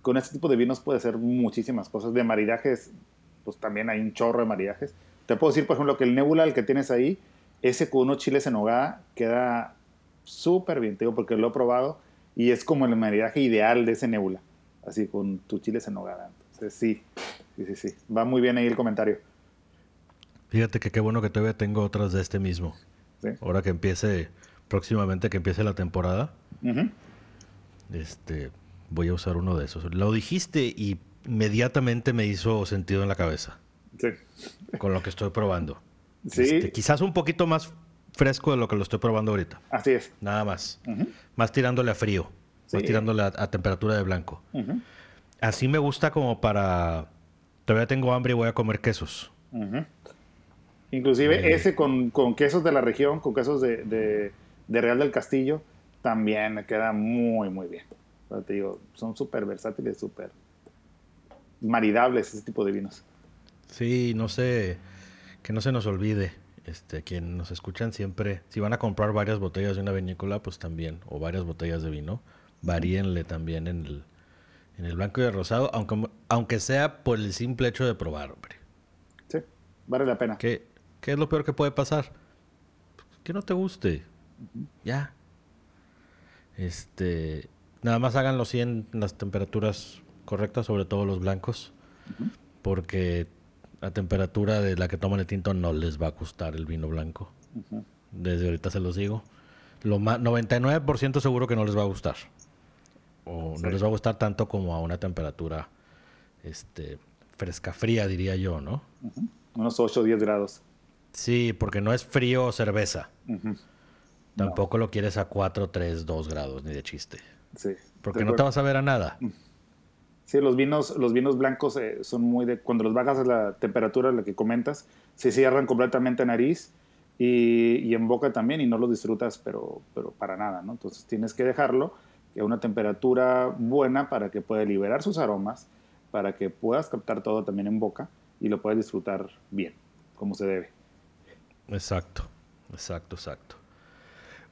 con este tipo de vinos puede ser muchísimas cosas. De maridajes, pues también hay un chorro de maridajes. Te puedo decir, por ejemplo, que el Nebula, el que tienes ahí, ese con unos chiles en hogar queda súper bien, te digo, porque lo he probado y es como el maridaje ideal de ese Nebula, así con tus chiles en hogar. Entonces, sí, Sí, sí, sí. Va muy bien ahí el comentario. Fíjate que qué bueno que todavía tengo otras de este mismo. Ahora que empiece, próximamente que empiece la temporada, este, voy a usar uno de esos. Lo dijiste y inmediatamente me hizo sentido en la cabeza. Sí. Con lo que estoy probando. Sí. Este, quizás un poquito más fresco de lo que lo estoy probando ahorita. Así es. Nada más. Más tirándole a frío. Más tirándole a, temperatura de blanco. Así me gusta como para Todavía tengo hambre y voy a comer quesos. Inclusive eh. ese con, quesos de la región, con quesos de, Real del Castillo, también me queda muy, muy bien. te digo, son súper versátiles, súper maridables ese tipo de vinos. Sí, no sé, que no se nos olvide, este, quien nos escuchan siempre, si van a comprar varias botellas de una vinícola, pues también, o varias botellas de vino, varíenle también en el, en el blanco y el rosado, aunque, aunque sea por el simple hecho de probar, hombre. Sí, vale la pena. ¿Qué, qué es lo peor que puede pasar? Que no te guste. Ya. Este. Nada más háganlo así en las temperaturas correctas, sobre todo los blancos. Porque la temperatura de la que toman el tinto no les va a gustar el vino blanco. Desde ahorita se los digo. Lo más, 99% seguro que no les va a gustar o no les va a gustar tanto como a una temperatura este, fresca fría, diría yo, ¿no? Unos 8 o 10 grados. Sí, porque no es frío o cerveza. Tampoco lo quieres a 4, 3, 2 grados, ni de chiste. Sí. Porque no te vas a ver a nada. Sí, los vinos, los vinos blancos eh, son muy de. Cuando los bajas a la temperatura, la que comentas, se cierran completamente nariz y, y, en boca también y no los disfrutas, pero, pero para nada, ¿no? Entonces tienes que dejarlo a una temperatura buena para que pueda liberar sus aromas, para que puedas captar todo también en boca y lo puedas disfrutar bien, como se debe. Exacto, exacto, exacto.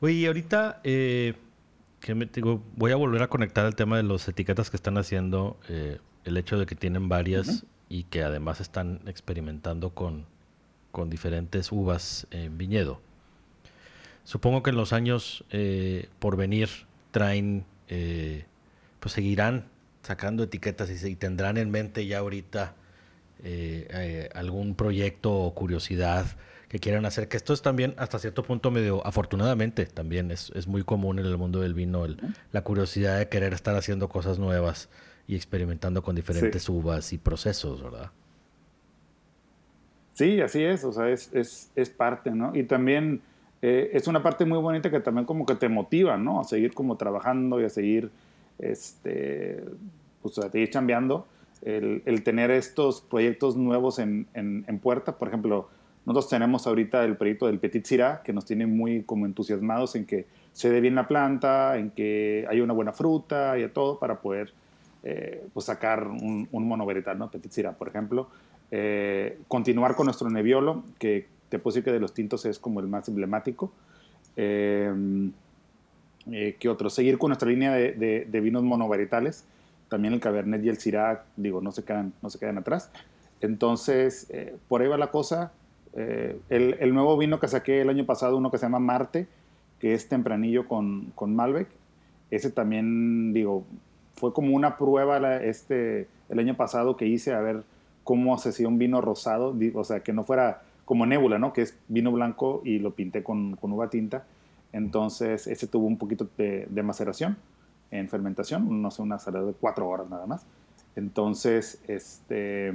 Oye, ahorita. Eh que me digo, voy a volver a conectar el tema de las etiquetas que están haciendo, eh, el hecho de que tienen varias y que además están experimentando con, con, diferentes uvas en viñedo. Supongo que en los años eh, por venir traen, eh, pues seguirán sacando etiquetas y, y, tendrán en mente ya ahorita algún proyecto o curiosidad que quieran hacer, que esto es también hasta cierto punto medio, afortunadamente también es, es muy común en el mundo del vino, la curiosidad de querer estar haciendo cosas nuevas y experimentando con diferentes uvas y procesos, ¿verdad? Sí, así es, o sea, es, es, es parte, ¿no? Y también eh, es una parte muy bonita que también como que te motiva, ¿no? A seguir como trabajando y a seguir, este, pues a seguir chambeando. El, el tener estos proyectos nuevos en, en, en puerta, por ejemplo, nosotros tenemos ahorita el proyecto del Petit Syrah, que nos tiene muy como entusiasmados en que se dé bien la planta, en que haya una buena fruta y todo para poder eh, pues sacar un, un mono ¿no? Petit Syrah, por ejemplo. Eh, continuar con nuestro Nebbiolo, que te puedo decir que de los tintos es como el más emblemático. Eh, ¿Qué otro? Seguir con nuestra línea de, vinos monovarietales. También el Cabernet y el Syrah, digo, no se quedan, no se quedan atrás. Entonces, por ahí va la cosa. Eh, el, nuevo vino que saqué el año pasado, uno que se llama Marte, que es tempranillo con, Malbec, ese también, digo, fue como una prueba este, el año pasado que hice a ver cómo se hacía un vino rosado, o sea, que no fuera como nébula, ¿no? Que es vino blanco y lo pinté con, con uva tinta. Entonces, ese tuvo un poquito de, maceración en fermentación, no sé, una salida de cuatro horas nada más. Entonces, este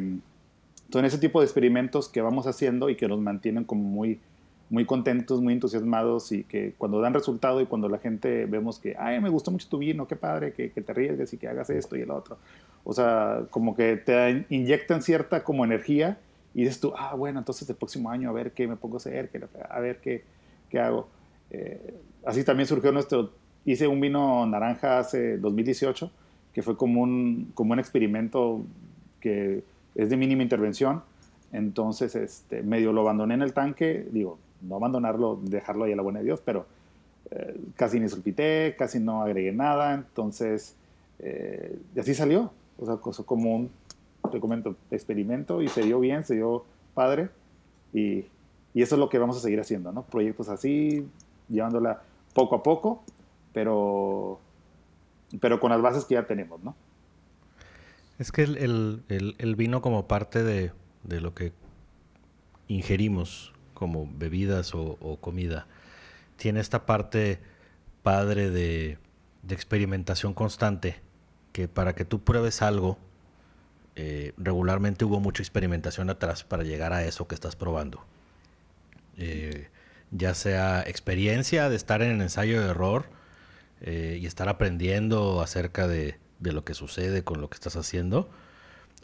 son ese tipo de experimentos que vamos haciendo y que nos mantienen como muy, muy contentos, muy entusiasmados y que cuando dan resultado y cuando la gente vemos que, ay, me gustó mucho tu vino, qué padre, que, que te arriesgues y que hagas esto y el otro. O sea, como que te inyectan cierta como energía y dices tú, ah, bueno, entonces el próximo año a ver qué me pongo a hacer, a ver qué, qué hago. Eh, así también surgió nuestro, hice un vino naranja hace 2018, que fue como un, como un experimento que es de mínima intervención, entonces este, medio lo abandoné en el tanque, digo, no abandonarlo, dejarlo ahí a la buena de Dios, pero eh, casi ni sulpité, casi no agregué nada, entonces, eh, y así salió, o sea, como un, te comento, experimento y se dio bien, se dio padre, y, y eso es lo que vamos a seguir haciendo, ¿no? Proyectos así, llevándola poco a poco, pero, pero con las bases que ya tenemos, ¿no? Es que el, vino como parte de, lo que ingerimos como bebidas o, comida, tiene esta parte padre de, experimentación constante, que para que tú pruebes algo, eh, regularmente hubo mucha experimentación atrás para llegar a eso que estás probando. Eh, ya sea experiencia de estar en el ensayo de error eh, y estar aprendiendo acerca de, lo que sucede con lo que estás haciendo,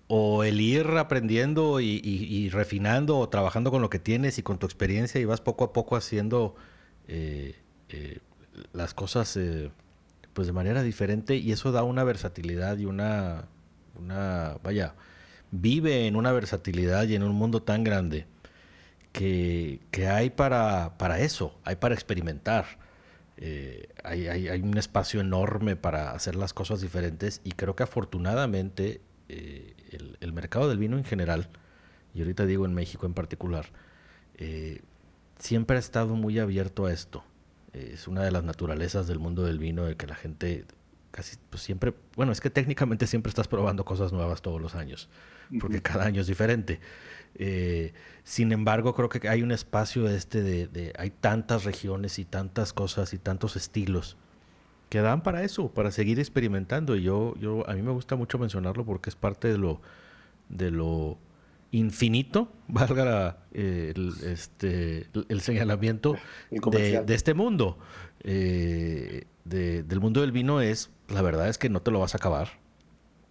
o el ir aprendiendo y, refinando o trabajando con lo que tienes y con tu experiencia y vas poco a poco haciendo las cosas pues de manera diferente y eso da una versatilidad y una, una, vaya, vive en una versatilidad y en un mundo tan grande que, que hay para, para eso, hay para experimentar. Eh, hay, un espacio enorme para hacer las cosas diferentes y creo que afortunadamente eh, el, mercado del vino en general, y ahorita digo en México en particular, eh, siempre ha estado muy abierto a esto. es una de las naturalezas del mundo del vino de que la gente casi pues, siempre, bueno, es que técnicamente siempre estás probando cosas nuevas todos los años, porque cada año es diferente. Eh, sin embargo, creo que hay un espacio este de, hay tantas regiones y tantas cosas y tantos estilos que dan para eso, para seguir experimentando. Y yo, yo, a mí me gusta mucho mencionarlo porque es parte de lo, de lo infinito, <laughs> valga el, este, el señalamiento de, este mundo. Eh, del mundo del vino es, la verdad es que no te lo vas a acabar.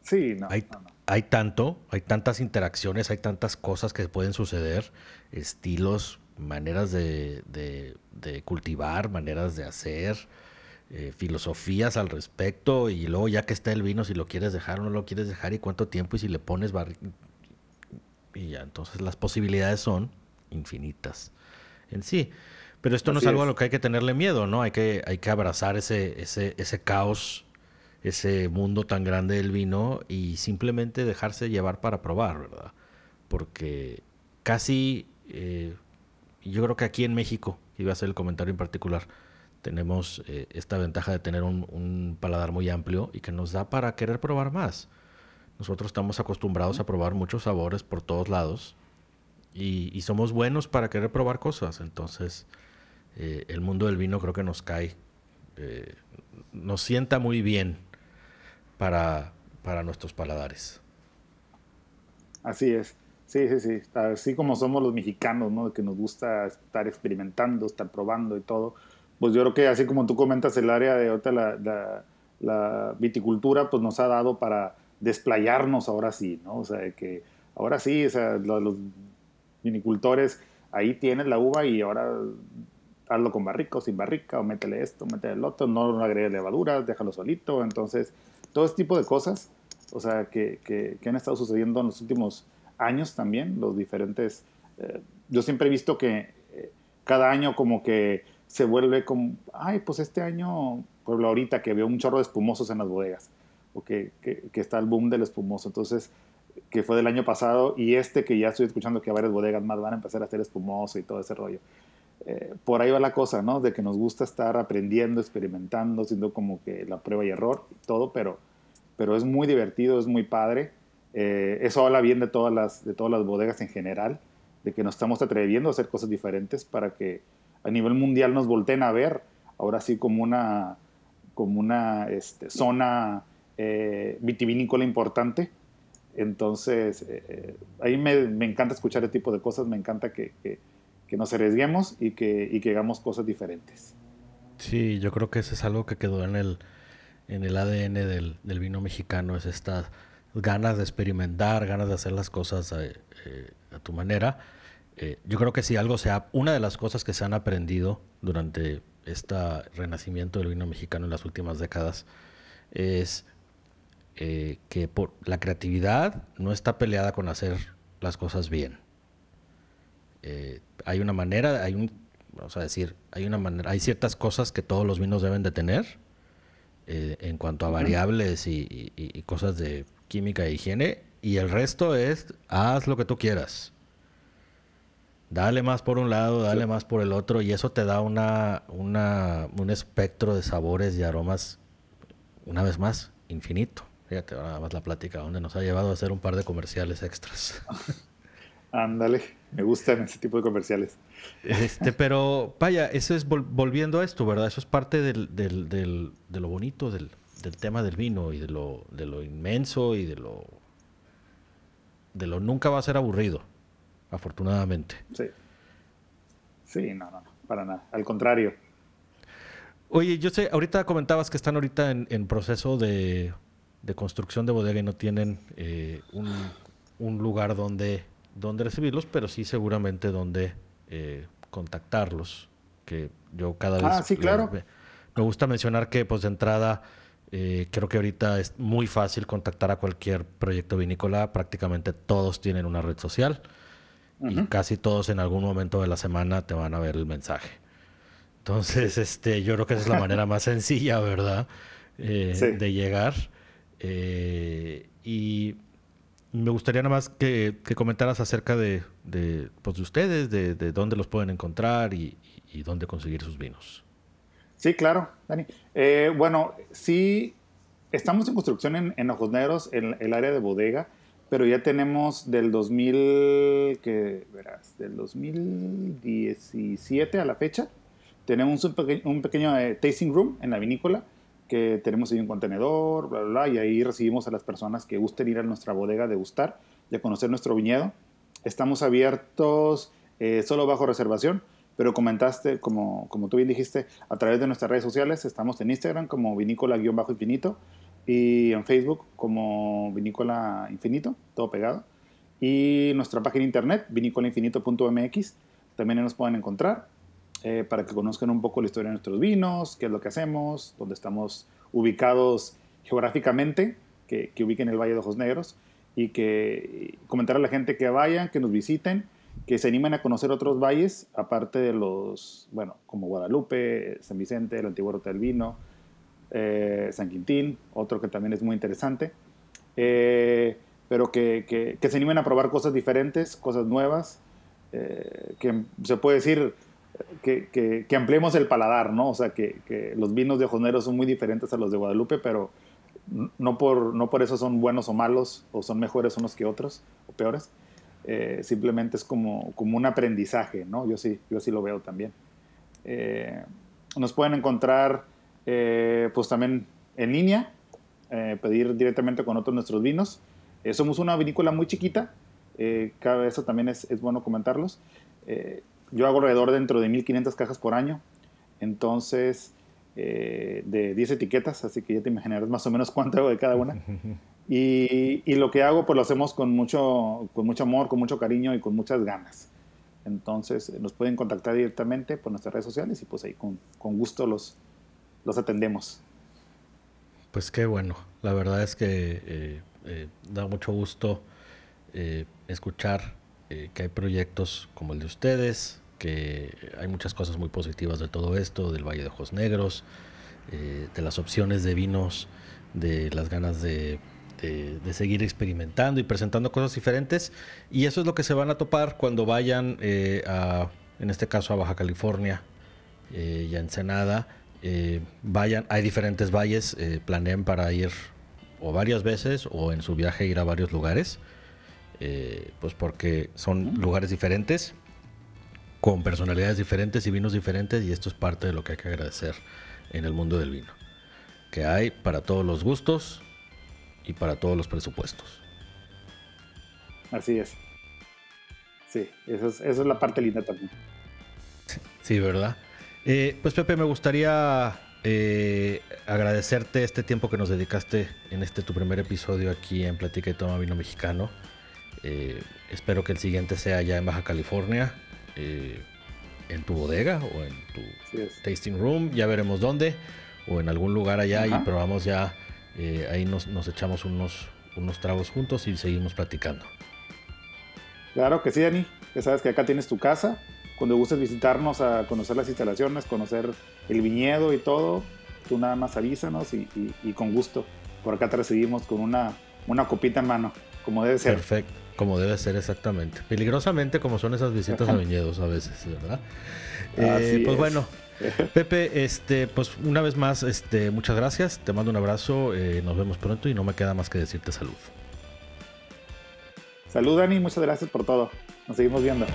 Sí, no hay, hay tanto, hay tantas interacciones, hay tantas cosas que pueden suceder, estilos, maneras de, de, cultivar, maneras de hacer, eh, filosofías al respecto, y luego ya que está el vino, si lo quieres dejar o no lo quieres dejar, y cuánto tiempo, y si le pones y ya, entonces las posibilidades son infinitas en sí. Pero esto no es algo a lo que hay que tenerle miedo, ¿no? Hay que, hay que abrazar ese, ese, ese caos, ese mundo tan grande del vino y simplemente dejarse llevar para probar, ¿verdad? Porque casi, eh, yo creo que aquí en México, iba a ser el comentario en particular, tenemos eh, esta ventaja de tener un, un, paladar muy amplio y que nos da para querer probar más. Nosotros estamos acostumbrados a probar muchos sabores por todos lados y, somos buenos para querer probar cosas. Entonces, eh, el mundo del vino creo que nos cae, eh, nos sienta muy bien para, para nuestros paladares. Así es. Sí, sí, sí. Así como somos los mexicanos, ¿no? Que nos gusta estar experimentando, estar probando y todo. Pues yo creo que así como tú comentas, el área de la, la viticultura, pues nos ha dado para desplayarnos ahora sí, ¿no? O sea, que ahora sí, o sea, los, vinicultores, ahí tienes la uva y ahora hazlo con barrica o sin barrica, o métele esto, métele el otro, no agregues levaduras, déjalo solito. Entonces, todo este tipo de cosas, o sea, que, que, han estado sucediendo en los últimos años también, los diferentes... Eh, yo siempre he visto que eh, cada año como que se vuelve como, ay, pues este año, por ejemplo, ahorita que veo un chorro de espumosos en las bodegas que, está el boom del espumoso. Entonces, que fue del año pasado, y este que ya estoy escuchando que varias bodegas más van a empezar a hacer espumoso y todo ese rollo. Eh, por ahí va la cosa, ¿no? De que nos gusta estar aprendiendo, experimentando, siendo como que la prueba y error todo, pero, pero es muy divertido, es muy padre. Eh, eso habla bien de todas, las, de todas las bodegas en general, de que nos estamos atreviendo a hacer cosas diferentes para que a nivel mundial nos volteen a ver, ahora sí como una, como una este, zona eh, vitivinícola importante. Entonces, ahí me, encanta escuchar este tipo de cosas, me encanta que, nos arriesguemos y que, y que, hagamos cosas diferentes. Sí, yo creo que eso es algo que quedó en el, en el ADN del, vino mexicano, es estas ganas de experimentar, ganas de hacer las cosas a, eh, a tu manera. yo creo que si algo sea, una de las cosas que se han aprendido durante este renacimiento del vino mexicano en las últimas décadas es eh, que por la creatividad no está peleada con hacer las cosas bien. Eh, hay una manera, hay un, vamos a decir, hay una manera, hay ciertas cosas que todos los vinos deben de tener eh, en cuanto a variables y, cosas de química e higiene, y el resto es haz lo que tú quieras. Dale más por un lado, dale más por el otro, y eso te da una, una, un espectro de sabores y aromas, una vez más, infinito. Fíjate, nada más la plática, donde nos ha llevado a hacer un par de comerciales extras. <laughs> Ándale, me gustan ese tipo de comerciales. Este, <laughs> pero vaya, eso es volviendo a esto, ¿verdad? Eso es parte del, del, del, de lo bonito del, del, tema del vino y de lo, de lo inmenso y de lo de lo nunca va a ser aburrido, afortunadamente. Sí. Sí, no, no, para nada. Al contrario. Oye, yo sé, ahorita comentabas que están ahorita en, en proceso de de construcción de bodega y no tienen eh, un, lugar donde, donde recibirlos, pero sí seguramente donde eh, contactarlos. Que yo cada ah, vez claro. me, gusta mencionar que pues de entrada eh, creo que ahorita es muy fácil contactar a cualquier proyecto vinícola. Prácticamente todos tienen una red social y casi todos en algún momento de la semana te van a ver el mensaje. Entonces, este, yo creo que esa es la <laughs> manera más sencilla, ¿verdad? De llegar. Eh, y me gustaría nada más que, comentaras acerca de, de, pues, ustedes, de, dónde los pueden encontrar y, dónde conseguir sus vinos. Sí, claro, Dani. Eh, bueno, sí, estamos en construcción en, Ojos Negros, en el área de bodega, pero ya tenemos del 2000, que verás, del 2017 a la fecha, tenemos un, un pequeño eh, tasting room en la vinícola que tenemos ahí un contenedor, bla, bla, bla, y ahí recibimos a las personas que gusten ir a nuestra bodega a degustar y a conocer nuestro viñedo. Estamos abiertos eh, solo bajo reservación, pero comentaste, como, como tú bien dijiste, a través de nuestras redes sociales. Estamos en Instagram como vinícola-infinito y en Facebook como vinícola infinito, todo pegado. Y nuestra página internet, vinicolainfinito.mx, también nos pueden encontrar eh, para que conozcan un poco la historia de nuestros vinos, qué es lo que hacemos, dónde estamos ubicados geográficamente, que, que ubiquen el Valle de Ojos Negros y que comentar a la gente que vayan, que nos visiten, que se animen a conocer otros valles, aparte de los, bueno, como Guadalupe, San Vicente, el antiguo Ruta del Vino, eh, San Quintín, otro que también es muy interesante. Eh, pero que, que, se animen a probar cosas diferentes, cosas nuevas, eh, que se puede decir que, que, ampliemos el paladar, ¿no? O sea, que, los vinos de Ojonero son muy diferentes a los de Guadalupe, pero no por, no por eso son buenos o malos, o son mejores unos que otros, o peores. Eh, simplemente es como, como un aprendizaje, ¿no? Yo sí, yo sí lo veo también. Eh, nos pueden encontrar, pues también en línea, pedir directamente con otros nuestros vinos. Eh, somos una vinícola muy chiquita, eh, cada eso también es, es bueno comentarlos. Eh, yo hago alrededor dentro de 1500 cajas por año, entonces de 10 etiquetas, así que ya te imaginarás más o menos cuánto hago de cada una. <laughs> Y, y, lo que hago, pues lo hacemos con mucho, con mucho amor, con mucho cariño y con muchas ganas. Entonces nos pueden contactar directamente por nuestras redes sociales y pues ahí con, con gusto los, los atendemos. Pues qué bueno. La verdad es que eh, da mucho gusto eh, escuchar eh, que hay proyectos como el de ustedes, que hay muchas cosas muy positivas de todo esto, del Valle de Ojos Negros, de las opciones de vinos, de las ganas de, seguir experimentando y presentando cosas diferentes. Y eso es lo que se van a topar cuando vayan a, en este caso, a Baja California y a Ensenada. vayan, hay diferentes valles, planeen para ir o varias veces o en su viaje ir a varios lugares, eh, pues porque son lugares diferentes, con personalidades diferentes y vinos diferentes y esto es parte de lo que hay que agradecer en el mundo del vino, que hay para todos los gustos y para todos los presupuestos. Así es. Sí, eso es, la parte linda también. Sí, ¿verdad? Eh, pues Pepe, me gustaría eh, agradecerte este tiempo que nos dedicaste en este tu primer episodio aquí en Platica y Toma Vino Mexicano. Eh, espero que el siguiente sea ya en Baja California, eh, en tu bodega o en tu tasting room, ya veremos dónde, o en algún lugar allá y probamos ya, ahí nos, nos, echamos unos, unos tragos juntos y seguimos platicando. Claro que sí, Dani, ya sabes que acá tienes tu casa cuando gustes visitarnos a conocer las instalaciones, conocer el viñedo y todo, tú nada más avísanos y, con gusto. Por acá te recibimos con una, una copita en mano, como debe ser. Perfecto, como debe ser exactamente. Peligrosamente como son esas visitas a viñedos a veces, ¿verdad? Eh, pues bueno, <laughs> Pepe, este, pues una vez más, este, muchas gracias, te mando un abrazo, eh, nos vemos pronto y no me queda más que decirte salud. Salud, Dani, muchas gracias por todo. Nos seguimos viendo.